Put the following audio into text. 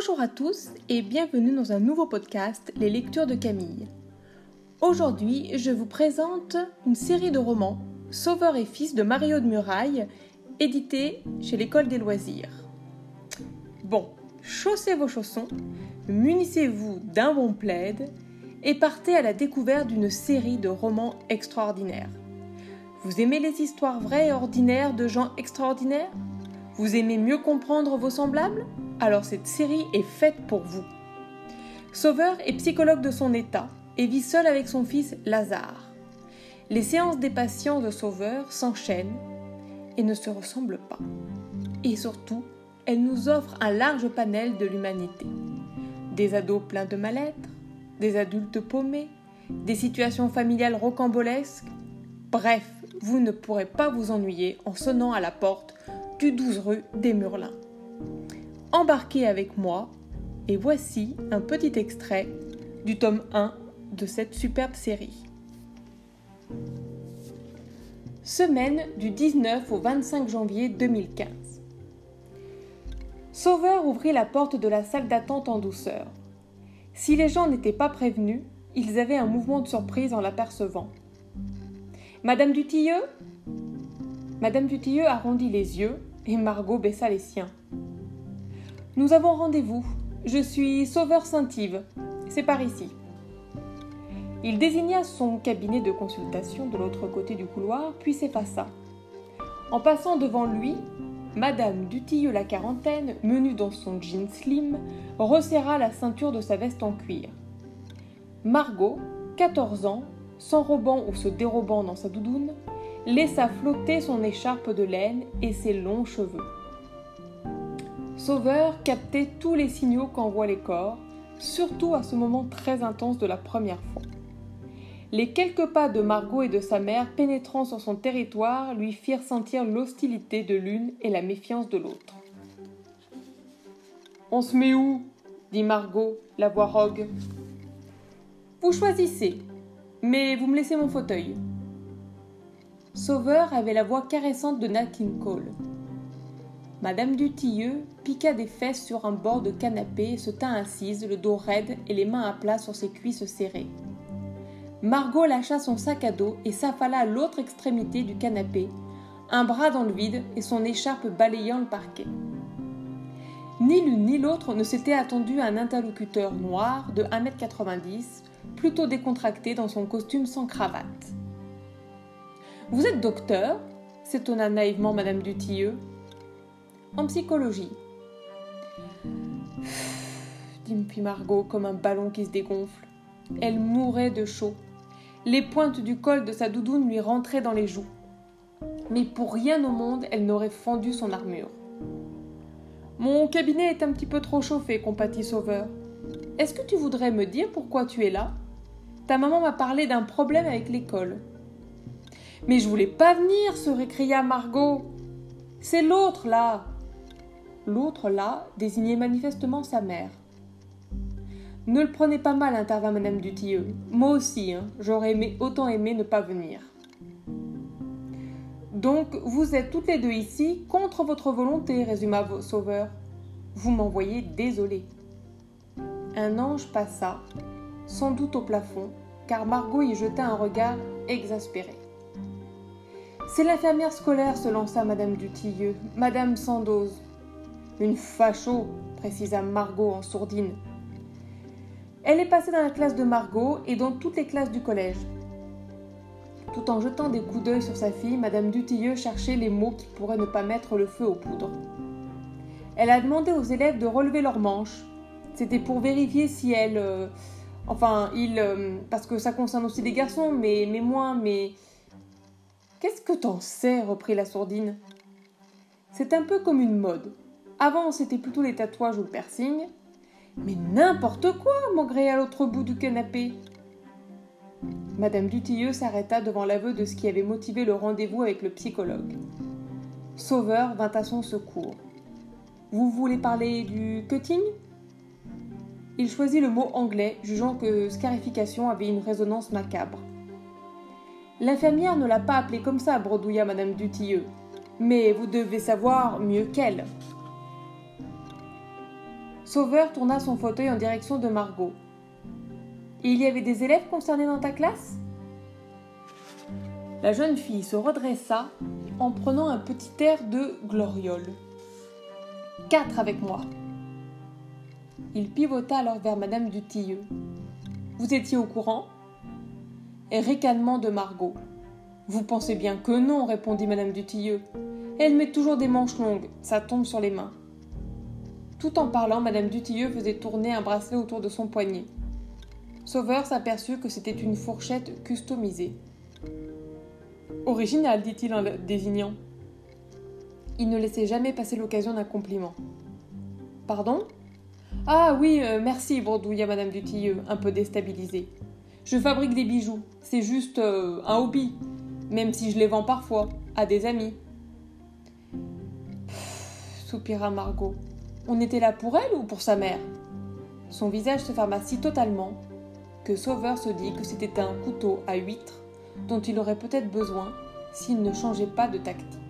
Bonjour à tous et bienvenue dans un nouveau podcast, Les lectures de Camille. Aujourd'hui, je vous présente une série de romans, Sauveur et fils de Mario de Muraille, édité chez l'École des loisirs. Bon, chaussez vos chaussons, munissez-vous d'un bon plaid et partez à la découverte d'une série de romans extraordinaires. Vous aimez les histoires vraies et ordinaires de gens extraordinaires? Vous aimez mieux comprendre vos semblables? Alors cette série est faite pour vous. Sauveur est psychologue de son état et vit seul avec son fils Lazare. Les séances des patients de Sauveur s'enchaînent et ne se ressemblent pas. Et surtout, elles nous offrent un large panel de l'humanité. Des ados pleins de mal-être, des adultes paumés, des situations familiales rocambolesques. Bref, vous ne pourrez pas vous ennuyer en sonnant à la porte du 12 rue des Murlins. Embarquez avec moi et voici un petit extrait du tome 1 de cette superbe série. Semaine du 19 au 25 janvier 2015. Sauveur ouvrit la porte de la salle d'attente en douceur. Si les gens n'étaient pas prévenus, ils avaient un mouvement de surprise en l'apercevant. Madame Dutilleux? Madame Dutilleux arrondit les yeux et Margot baissa les siens. Nous avons rendez-vous. Je suis Sauveur Saint-Yves. C'est par ici. Il désigna son cabinet de consultation de l'autre côté du couloir, puis s'effaça. En passant devant lui, Madame Dutilleux la quarantaine, menue dans son jean slim, resserra la ceinture de sa veste en cuir. Margot, 14 ans, s'enrobant ou se dérobant dans sa doudoune, laissa flotter son écharpe de laine et ses longs cheveux. Sauveur captait tous les signaux qu'envoient les corps, surtout à ce moment très intense de la première fois. Les quelques pas de Margot et de sa mère pénétrant sur son territoire lui firent sentir l'hostilité de l'une et la méfiance de l'autre. On se met où? dit Margot, la voix rogue. Vous choisissez, mais vous me laissez mon fauteuil. Sauveur avait la voix caressante de Nat Cole. Madame Dutilleux piqua des fesses sur un bord de canapé et se tint assise, le dos raide et les mains à plat sur ses cuisses serrées. Margot lâcha son sac à dos et s'affala à l'autre extrémité du canapé, un bras dans le vide et son écharpe balayant le parquet. Ni l'une ni l'autre ne s'était attendu à un interlocuteur noir de 1m90, plutôt décontracté dans son costume sans cravate. Vous êtes docteur? s'étonna naïvement Madame Dutilleux. En psychologie. dit puis Margot comme un ballon qui se dégonfle. Elle mourait de chaud les pointes du col de sa doudoune lui rentraient dans les joues. Mais pour rien au monde, elle n'aurait fendu son armure. Mon cabinet est un petit peu trop chauffé, compatit Sauveur. Est-ce que tu voudrais me dire pourquoi tu es là? Ta maman m'a parlé d'un problème avec l'école. Mais je voulais pas venir, se récria Margot. C'est l'autre là. L'autre là désignait manifestement sa mère. Ne le prenez pas mal, intervint Madame Dutilleux. Moi aussi, hein, j'aurais aimé, autant aimé ne pas venir. Donc, vous êtes toutes les deux ici contre votre volonté, résuma Sauveur. Vous m'envoyez désolé. Un ange passa, sans doute au plafond, car Margot y jeta un regard exaspéré. C'est l'infirmière scolaire, se lança Madame Dutilleux, Madame Sandoz. Une facho, précisa Margot en sourdine. Elle est passée dans la classe de Margot et dans toutes les classes du collège. Tout en jetant des coups d'œil sur sa fille, Madame Dutilleux cherchait les mots qui pourraient ne pas mettre le feu aux poudres. Elle a demandé aux élèves de relever leurs manches. C'était pour vérifier si elle. Euh, enfin, il. Euh, parce que ça concerne aussi des garçons, mais, mais moins, mais. Qu'est-ce que t'en sais reprit la sourdine. C'est un peu comme une mode. Avant, c'était plutôt les tatouages ou le piercing. Mais n'importe quoi, maugréa à l'autre bout du canapé. Madame Dutilleux s'arrêta devant l'aveu de ce qui avait motivé le rendez-vous avec le psychologue. Sauveur vint à son secours. Vous voulez parler du cutting? Il choisit le mot anglais, jugeant que scarification avait une résonance macabre. L'infirmière ne l'a pas appelé comme ça, bredouilla Madame Dutilleux. Mais vous devez savoir mieux qu'elle. Sauveur tourna son fauteuil en direction de Margot. il y avait des élèves concernés dans ta classe? La jeune fille se redressa en prenant un petit air de gloriole. Quatre avec moi. Il pivota alors vers Madame Dutilleux. Vous étiez au courant? Et ricanement de Margot. Vous pensez bien que non, répondit Madame Dutilleux. Elle met toujours des manches longues, ça tombe sur les mains. Tout en parlant, Madame Dutilleux faisait tourner un bracelet autour de son poignet. Sauveur s'aperçut que c'était une fourchette customisée. Original, dit-il en le désignant. Il ne laissait jamais passer l'occasion d'un compliment. Pardon? Ah oui, euh, merci, bredouilla Madame Dutilleux, un peu déstabilisée. Je fabrique des bijoux, c'est juste euh, un hobby, même si je les vends parfois, à des amis. soupira Margot. On était là pour elle ou pour sa mère? Son visage se ferma si totalement que Sauveur se dit que c'était un couteau à huître dont il aurait peut-être besoin s'il ne changeait pas de tactique.